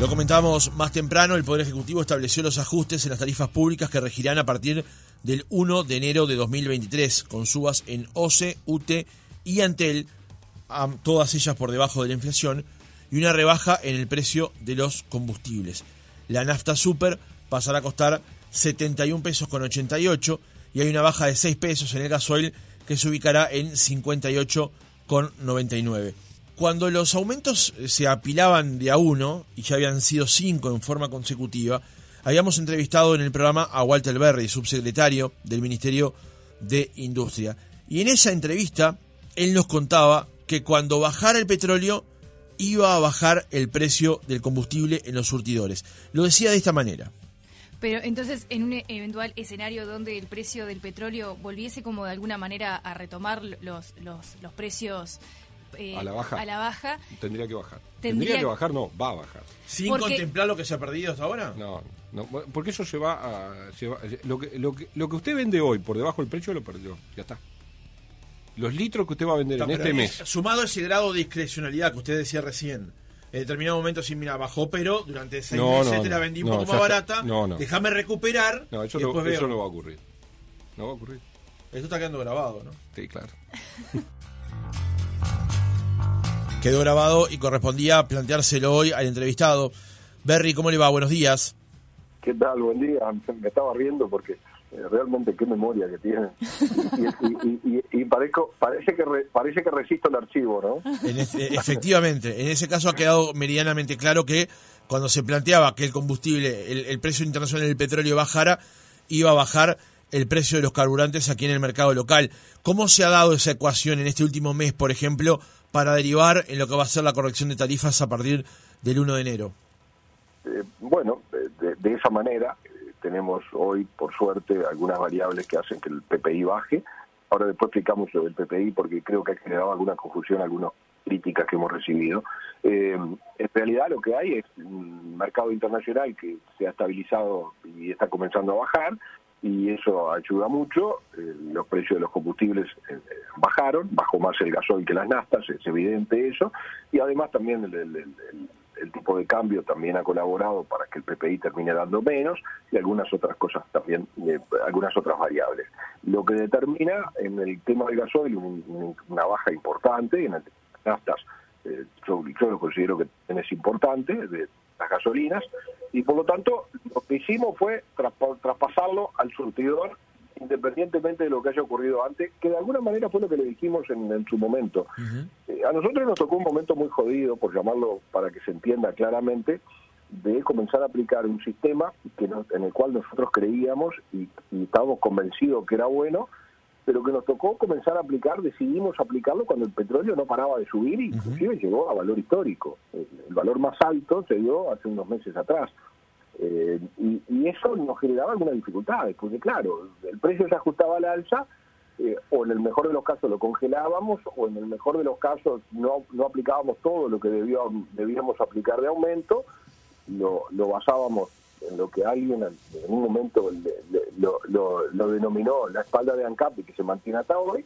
Lo comentamos más temprano, el Poder Ejecutivo estableció los ajustes en las tarifas públicas que regirán a partir del 1 de enero de 2023, con subas en OCE, UTE y Antel, todas ellas por debajo de la inflación, y una rebaja en el precio de los combustibles. La nafta super pasará a costar 71 pesos con 88 y hay una baja de 6 pesos en el gasoil que se ubicará en 58 con 99. Cuando los aumentos se apilaban de a uno, y ya habían sido cinco en forma consecutiva, habíamos entrevistado en el programa a Walter Berry, subsecretario del Ministerio de Industria. Y en esa entrevista, él nos contaba que cuando bajara el petróleo, iba a bajar el precio del combustible en los surtidores. Lo decía de esta manera. Pero entonces, en un eventual escenario donde el precio del petróleo volviese como de alguna manera a retomar los, los, los precios eh, a la baja. A la baja. Tendría que bajar. Tendría, que bajar, no, va a bajar. ¿Sin contemplar lo que se ha perdido hasta ahora? No, no porque eso se va a. lo, que, lo, que, lo que usted vende hoy por debajo del precio lo perdió. Ya está. Los litros que usted va a vender en este mes. Sumado a ese grado de discrecionalidad que usted decía recién. En determinado momento, sí, mira, bajó, pero durante seis meses te la vendí un poco más barata. No, no. Déjame recuperar. No, eso, no, eso no va a ocurrir. No va a ocurrir. Esto está quedando grabado, ¿no? Sí, claro. quedó grabado y correspondía planteárselo hoy al entrevistado. Berry, ¿cómo le va? Buenos días. ¿Qué tal? Buen día. Me estaba riendo porque eh, realmente qué memoria que tiene. Y, parece, que parece que resisto el archivo, ¿no? efectivamente, en ese caso ha quedado meridianamente claro que cuando se planteaba que el combustible, el, el precio internacional del petróleo bajara, iba a bajar el precio de los carburantes aquí en el mercado local. ¿Cómo se ha dado esa ecuación en este último mes, por ejemplo, para derivar en lo que va a ser la corrección de tarifas a partir del 1 de enero? Eh, bueno, de, esa manera eh, tenemos hoy, por suerte, algunas variables que hacen que el PPI baje. Ahora después explicamos lo del PPI porque creo que ha generado alguna confusión, algunas críticas que hemos recibido. Eh, en realidad lo que hay es un mercado internacional que se ha estabilizado y está comenzando a bajar, y eso ayuda mucho. Eh, los precios de los combustibles eh, bajaron, bajó más el gasoil que las naftas, es evidente eso, y además también el, tipo de cambio también ha colaborado para que el PPI termine dando menos y algunas otras cosas también, eh, algunas otras variables. Lo que determina en el tema del gasoil una baja importante, en el naftas yo, yo, lo considero que es importante, de las gasolinas, y por lo tanto lo que hicimos fue traspasarlo al surtidor independientemente de lo que haya ocurrido antes, que de alguna manera fue lo que le dijimos en, su momento. Eh, a nosotros nos tocó un momento muy jodido, por llamarlo para que se entienda claramente, de comenzar a aplicar un sistema que en el cual nosotros creíamos y, y estábamos convencidos que era bueno, pero que nos tocó comenzar a aplicar, decidimos aplicarlo cuando el petróleo no paraba de subir, y inclusive llegó a valor histórico. El, valor más alto se dio hace unos meses atrás. Eh, y, eso nos generaba algunas dificultades, porque claro, el precio se ajustaba al alza, eh, o en el mejor de los casos lo congelábamos, o en el mejor de los casos no, no aplicábamos todo lo que debíamos aplicar de aumento, lo, lo basábamos en lo que alguien en un momento lo, denominó la espalda de ANCAP y que se mantiene hasta hoy.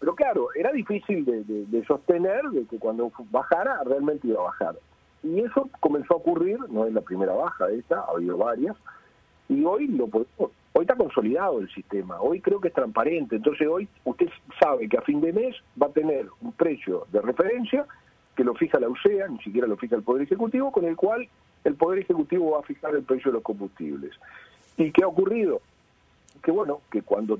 Pero claro, era difícil de, sostener de que cuando bajara realmente iba a bajar. Y eso comenzó a ocurrir, no es la primera baja esta, ha habido varias, y hoy lo podemos, hoy está consolidado el sistema, hoy creo que es transparente, entonces hoy usted sabe que a fin de mes va a tener un precio de referencia que lo fija la UCEA, ni siquiera lo fija el Poder Ejecutivo, con el cual el Poder Ejecutivo va a fijar el precio de los combustibles. ¿Y qué ha ocurrido? Que bueno, que cuando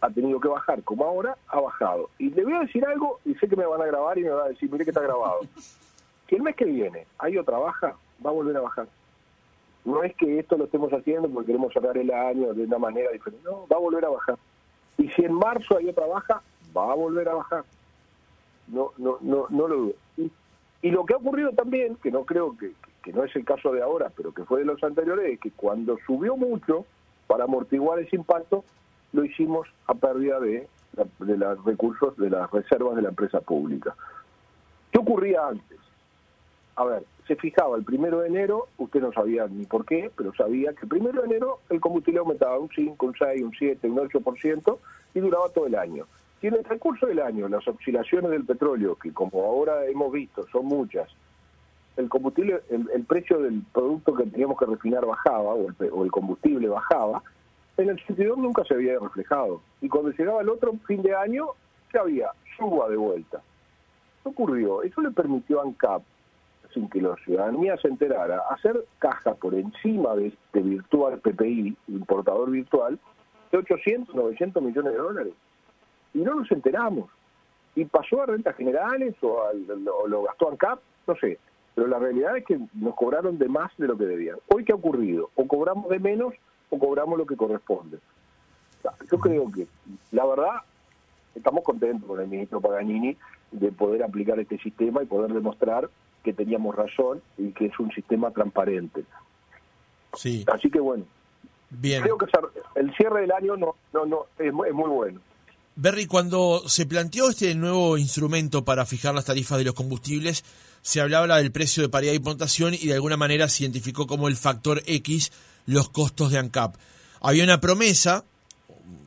ha tenido que bajar como ahora, ha bajado. Y le voy a decir algo, y sé que me van a grabar y me van a decir, mire que está grabado. Que el mes que viene hay otra baja, va a volver a bajar. No es que esto lo estemos haciendo porque queremos cerrar el año de una manera diferente, no, va a volver a bajar. Y si en marzo hay otra baja, va a volver a bajar. No, no, no, no lo dudo. Y, lo que ha ocurrido también, que no creo que, que no es el caso de ahora, pero que fue de los anteriores, es que cuando subió mucho, para amortiguar ese impacto, lo hicimos a pérdida de, de los recursos, de las reservas de la empresa pública. ¿Qué ocurría antes? A ver, se fijaba el primero de enero, usted no sabía ni por qué, pero sabía que el primero de enero el combustible aumentaba un 5, un 6, un 7, un 8% y duraba todo el año. Si en el transcurso del año las oscilaciones del petróleo, que como ahora hemos visto son muchas, el combustible, el, precio del producto que teníamos que refinar bajaba, o el, o el combustible bajaba, en el 82 nunca se había reflejado. Y cuando llegaba el otro fin de año, ya había suba de vuelta. ¿Qué ocurrió? Eso le permitió a ANCAP, sin que la ciudadanía se enterara, hacer caja por encima de este virtual PPI, importador virtual, de 800, 900 millones de dólares. Y no nos enteramos. Y pasó a rentas generales o, o lo gastó ANCAP, no sé. Pero la realidad es que nos cobraron de más de lo que debían. Hoy, ¿qué ha ocurrido? O cobramos de menos o cobramos lo que corresponde. Yo creo que, la verdad, estamos contentos con el ministro Paganini de poder aplicar este sistema y poder demostrar que teníamos razón y que es un sistema transparente. Sí. Así que bueno, Bien. creo que el cierre del año no, no, no es, es muy bueno. Berry, cuando se planteó este nuevo instrumento para fijar las tarifas de los combustibles, se hablaba del precio de paridad de importación y de alguna manera se identificó como el factor X los costos de ANCAP. Había una promesa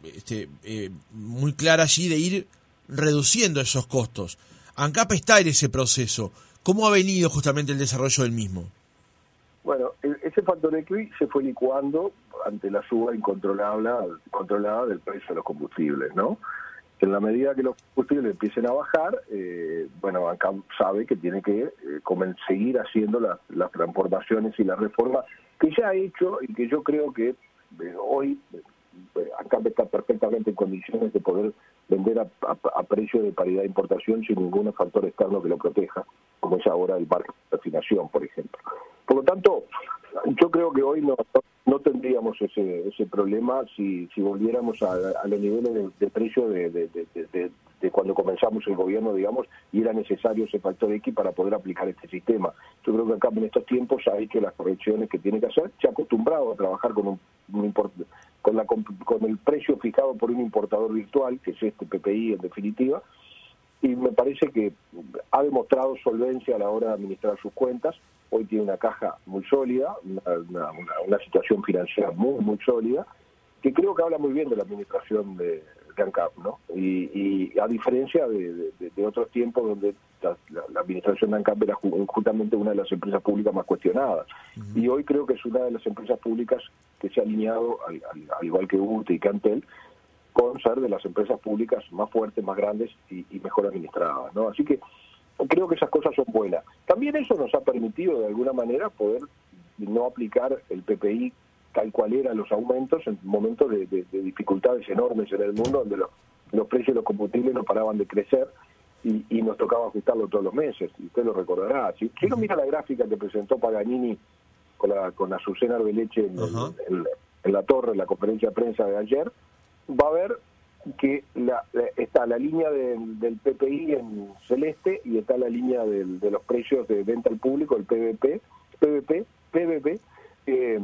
este, eh, muy clara allí de ir reduciendo esos costos. ANCAP está en ese proceso. ¿Cómo ha venido justamente el desarrollo del mismo? Bueno, ese factor X se fue licuando ante la suba incontrolable controlada del precio de los combustibles, ¿no? En la medida que los combustibles empiecen a bajar, eh, bueno, ANCAP sabe que tiene que eh, seguir haciendo las, transformaciones y las reformas que ya ha hecho y que yo creo que eh, hoy eh, ANCAP está perfectamente en condiciones de poder vender a, precio de paridad de importación sin ningún factor externo que lo proteja, como es ahora el marco de afinación, por ejemplo. Por lo tanto, yo creo que hoy no tendríamos ese, ese problema si, volviéramos a, los niveles de, precio de, de, cuando comenzamos el gobierno, digamos, y era necesario ese factor X para poder aplicar este sistema. Yo creo que acá en estos tiempos ha hecho las correcciones que tiene que hacer, se ha acostumbrado a trabajar con un, un con, la, con el precio fijado por un importador virtual, que es este PPI en definitiva, y me parece que ha demostrado solvencia a la hora de administrar sus cuentas. Hoy tiene una caja muy sólida, una, una, situación financiera muy, muy sólida, que creo que habla muy bien de la administración de, de ANCAP, ¿no? Y, y a diferencia de, de, otros tiempos donde la, administración de ANCAP era justamente una de las empresas públicas más cuestionadas. Y hoy creo que es una de las empresas públicas que se ha alineado, al, al igual que UTE y Cantel, con ser de las empresas públicas más fuertes, más grandes y, mejor administradas. ¿no? Así que creo que esas cosas son buenas. También eso nos ha permitido de alguna manera poder no aplicar el PPI tal cual eran los aumentos en momentos de, dificultades enormes en el mundo donde los, precios de los combustibles no paraban de crecer y, nos tocaba ajustarlo todos los meses. Y usted lo recordará. Si, uno mira la gráfica que presentó Paganini con, la, con Azucena Arbeleche en, en la torre, en la conferencia de prensa de ayer, va a ver que la, está la línea del PPI en celeste y está la línea de los precios de venta al público, el PVP, PVP, PVP, eh,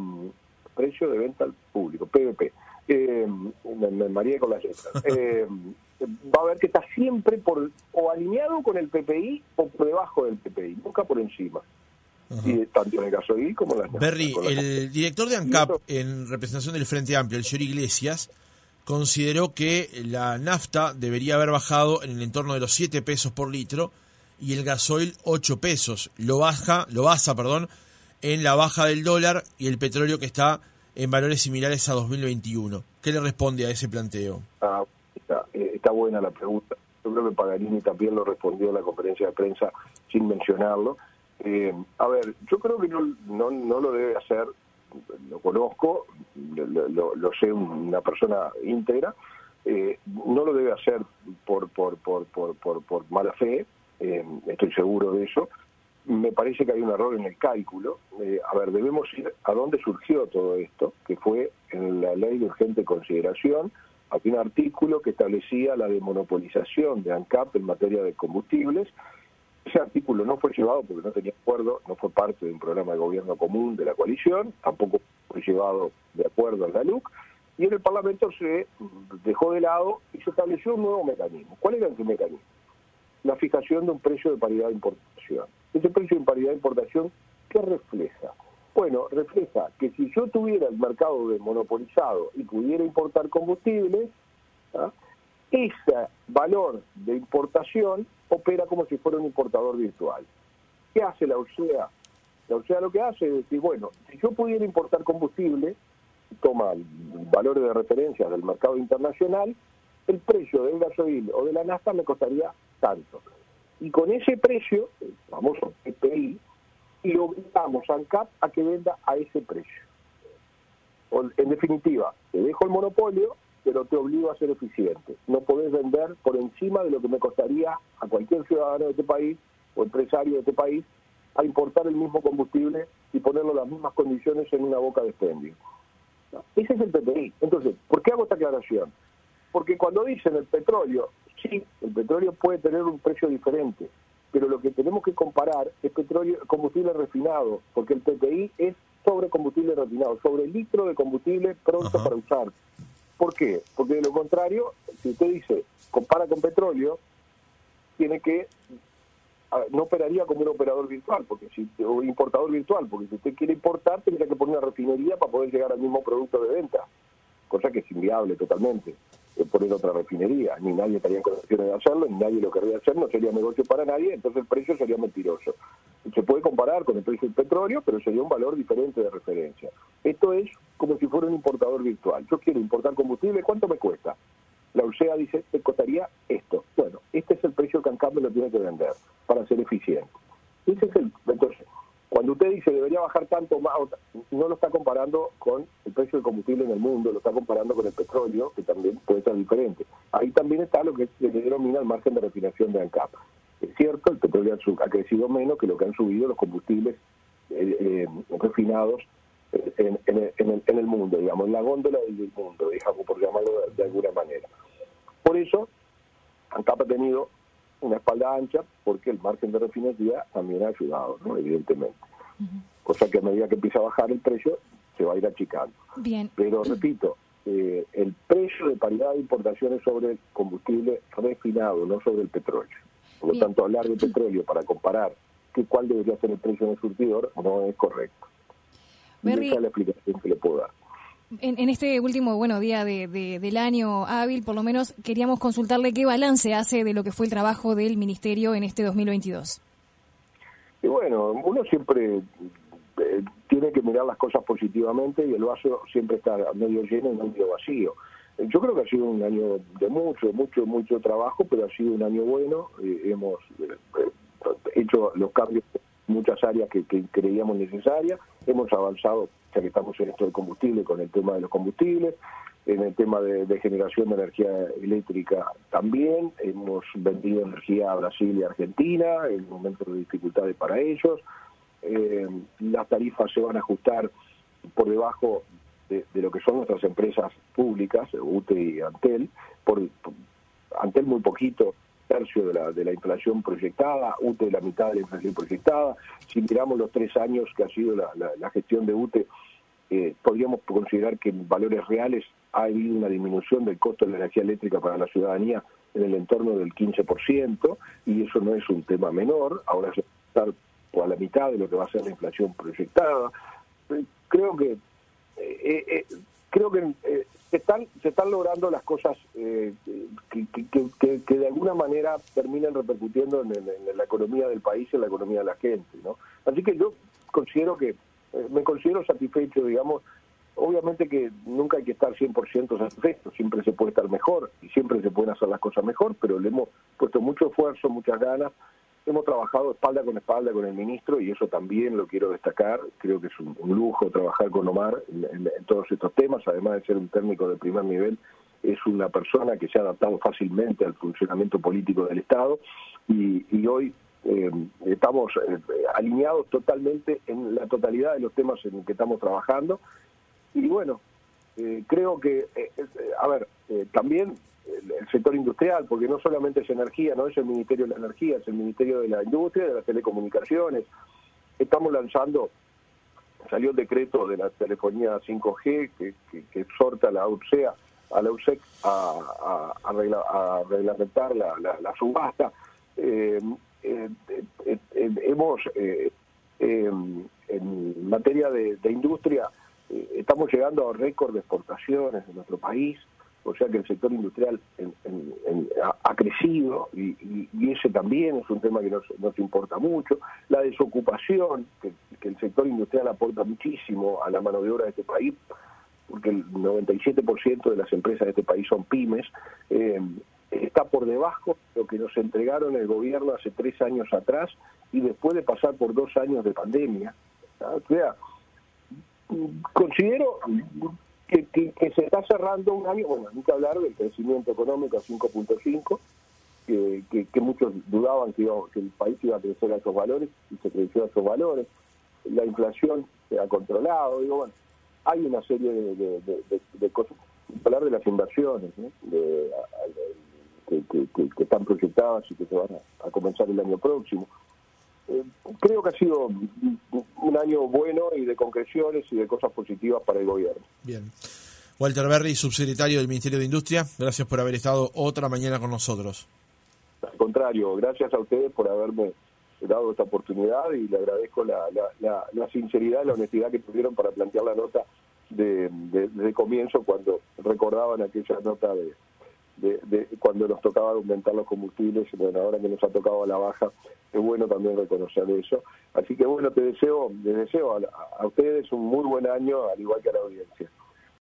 precio de venta al público, PVP. Eh, me, mareé con las letras. Eh, va a ver que está siempre por o alineado con el PPI o por debajo del PPI, nunca por encima. Y tanto en el gasoil como en las Berry, el director de ANCAP en representación del Frente Amplio, el señor Iglesias, consideró que la nafta debería haber bajado en el entorno de los 7 pesos por litro y el gasoil 8 pesos. Lo baja, lo basa, perdón, en la baja del dólar y el petróleo que está en valores similares a 2021. ¿Qué le responde a ese planteo? Ah, eh, está, buena la pregunta. Yo creo que Paganini también lo respondió en la conferencia de prensa sin mencionarlo. Eh, a ver, yo creo que no, no, no lo debe hacer lo conozco, lo, sé una persona íntegra, eh, no lo debe hacer por, por, por, por, por, mala fe, eh, estoy seguro de eso. Me parece que hay un error en el cálculo. Eh, a ver, debemos ir a dónde surgió todo esto, que fue en la ley de urgente consideración, había un artículo que establecía la demonopolización de ANCAP en materia de combustibles, ese artículo no fue llevado porque no tenía acuerdo, no fue parte de un programa de gobierno común de la coalición, tampoco fue llevado de acuerdo en la LUC, y en el Parlamento se dejó de lado y se estableció un nuevo mecanismo. ¿Cuál era ese mecanismo? La fijación de un precio de paridad de importación. Ese precio de paridad de importación, ¿qué refleja? Bueno, refleja que si yo tuviera el mercado desmonopolizado y pudiera importar combustibles, ¿ah? ese valor de importación opera como si fuera un importador virtual. ¿Qué hace la OCEA? La OCEA lo que hace es decir, bueno, si yo pudiera importar combustible, toma valores de referencia del mercado internacional, el precio del gasoil o de la nafta me costaría tanto. Y con ese precio, el famoso PPI, y obligamos a ANCAP a que venda a ese precio. En definitiva, te dejo el monopolio, pero te obligo a ser eficiente. No podés vender por encima de lo que me costaría a cualquier ciudadano de este país o empresario de este país a importar el mismo combustible y ponerlo en las mismas condiciones en una boca de expendio. Ese es el PPI. Entonces, ¿por qué hago esta aclaración? Porque cuando dicen el petróleo, sí, el petróleo puede tener un precio diferente, pero lo que tenemos que comparar es petróleo, combustible refinado, porque el PPI es sobre combustible refinado, sobre el litro de combustible pronto para usar. ¿Por qué? Porque de lo contrario, si usted dice, compara con petróleo, tiene que no operaría como un operador virtual, porque si o importador virtual, porque si usted quiere importar tendría que poner una refinería para poder llegar al mismo producto de venta, cosa que es inviable totalmente poner otra refinería, ni nadie estaría en condiciones de hacerlo, ni nadie lo querría hacer, no sería negocio para nadie, entonces el precio sería mentiroso. Puede comparar con el precio del petróleo, pero sería un valor diferente de referencia. Esto es como si fuera un importador virtual. Yo quiero importar combustible, ¿cuánto me cuesta? La UCEA dice, te costaría esto. Bueno, este es el precio que ANCAP me lo tiene que vender para ser eficiente. Ese es el, entonces, cuando usted dice debería bajar tanto más, no lo está comparando con el precio del combustible en el mundo, lo está comparando con el petróleo, que también puede ser diferente. Ahí también está lo que se denomina el margen de refinación de ANCAP. Es cierto, el petróleo ha crecido menos que lo que han subido los combustibles eh, eh, refinados en, el, mundo, digamos, en la góndola del mundo, digamos, por llamarlo de alguna manera. Por eso, ANCAP ha tenido una espalda ancha porque el margen de refinación también ha ayudado, ¿no? evidentemente. Cosa que a medida que empieza a bajar el precio, se va a ir achicando. Bien. Pero repito, eh, el precio de paridad de importaciones sobre el combustible refinado, no sobre el petróleo. Por lo tanto, hablar de petróleo para comparar que cuál debería ser el precio en el surtidor no es correcto. esa es la explicación que le puedo dar. En, este último bueno día de, del año hábil, por lo menos queríamos consultarle qué balance hace de lo que fue el trabajo del Ministerio en este 2022. Y bueno, uno siempre eh, tiene que mirar las cosas positivamente y el vaso siempre está medio lleno y medio vacío. Yo creo que ha sido un año de mucho, mucho, mucho trabajo, pero ha sido un año bueno. Eh, hemos eh, hecho los cambios en muchas áreas que creíamos necesarias. Hemos avanzado ya que estamos en esto del combustible, con el tema de los combustibles, en el tema de, generación de energía eléctrica también, hemos vendido energía a Brasil y Argentina en momentos de dificultades para ellos, eh, las tarifas se van a ajustar por debajo de, lo que son nuestras empresas públicas, UTE y Antel, por, Antel muy poquito, tercio de la, de la inflación proyectada, UTE la mitad de la inflación proyectada. Si miramos los tres años que ha sido la, la, gestión de UTE, eh, podríamos considerar que en valores reales ha habido una disminución del costo de la energía eléctrica para la ciudadanía en el entorno del 15%, y eso no es un tema menor, ahora se estar a la mitad de lo que va a ser la inflación proyectada. Eh, creo que eh, creo que se están se están logrando las cosas eh, que, de alguna manera terminan repercutiendo en, la economía del país y en la economía de la gente no así que yo considero que eh, me considero satisfecho digamos obviamente que nunca hay que estar 100% satisfecho siempre se puede estar mejor y siempre se pueden hacer las cosas mejor pero le hemos puesto mucho esfuerzo muchas ganas hemos trabajado espalda con espalda con el ministro y eso también lo quiero destacar. Creo que es un, lujo trabajar con Omar en, todos estos temas, además de ser un técnico de primer nivel. Es una persona que se ha adaptado fácilmente al funcionamiento político del Estado y, hoy eh, estamos eh, alineados totalmente en la totalidad de los temas en que estamos trabajando. Y bueno, eh, creo que, a ver, también el, sector industrial, porque no solamente es energía, no es el Ministerio de la Energía, es el Ministerio de la Industria, de las Telecomunicaciones. Estamos lanzando, salió el decreto de la telefonía 5G que, que, exhorta a la UCEA, a la USEC a, a, reglamentar la, la, subasta. Eh, eh, eh, hemos, en materia de, de industria, estamos llegando a récord de exportaciones en nuestro país o sea que el sector industrial ha, crecido y, ese también es un tema que nos, importa mucho. La desocupación, que, el sector industrial aporta muchísimo a la mano de obra de este país, porque el 97% de las empresas de este país son pymes, eh, está por debajo de lo que nos entregaron el gobierno hace tres años atrás y después de pasar por dos años de pandemia. O sea, considero que, se está cerrando un año, bueno, que hablar del crecimiento económico a 5.5, que, que, muchos dudaban que, que el país iba a crecer a esos valores y se creció a esos valores. La inflación se ha controlado, digo, bueno, hay una serie de, cosas. Hablar de las inversiones de, que, están proyectadas y que se van a comenzar el año próximo. Eh, creo que ha sido un año bueno y de concreciones y de cosas positivas para el gobierno. Bien. Walter Berry, subsecretario del Ministerio de Industria, gracias por haber estado otra mañana con nosotros. Al contrario, gracias a ustedes por haberme dado esta oportunidad y le agradezco la, sinceridad y la honestidad que tuvieron para plantear la nota de, de comienzo cuando recordaban aquella nota de, de, cuando nos tocaba aumentar los combustibles, bueno, ahora que nos ha tocado la baja, es bueno también reconocer eso. Así que bueno, te deseo, les deseo a, a ustedes un muy buen año, al igual que a la audiencia.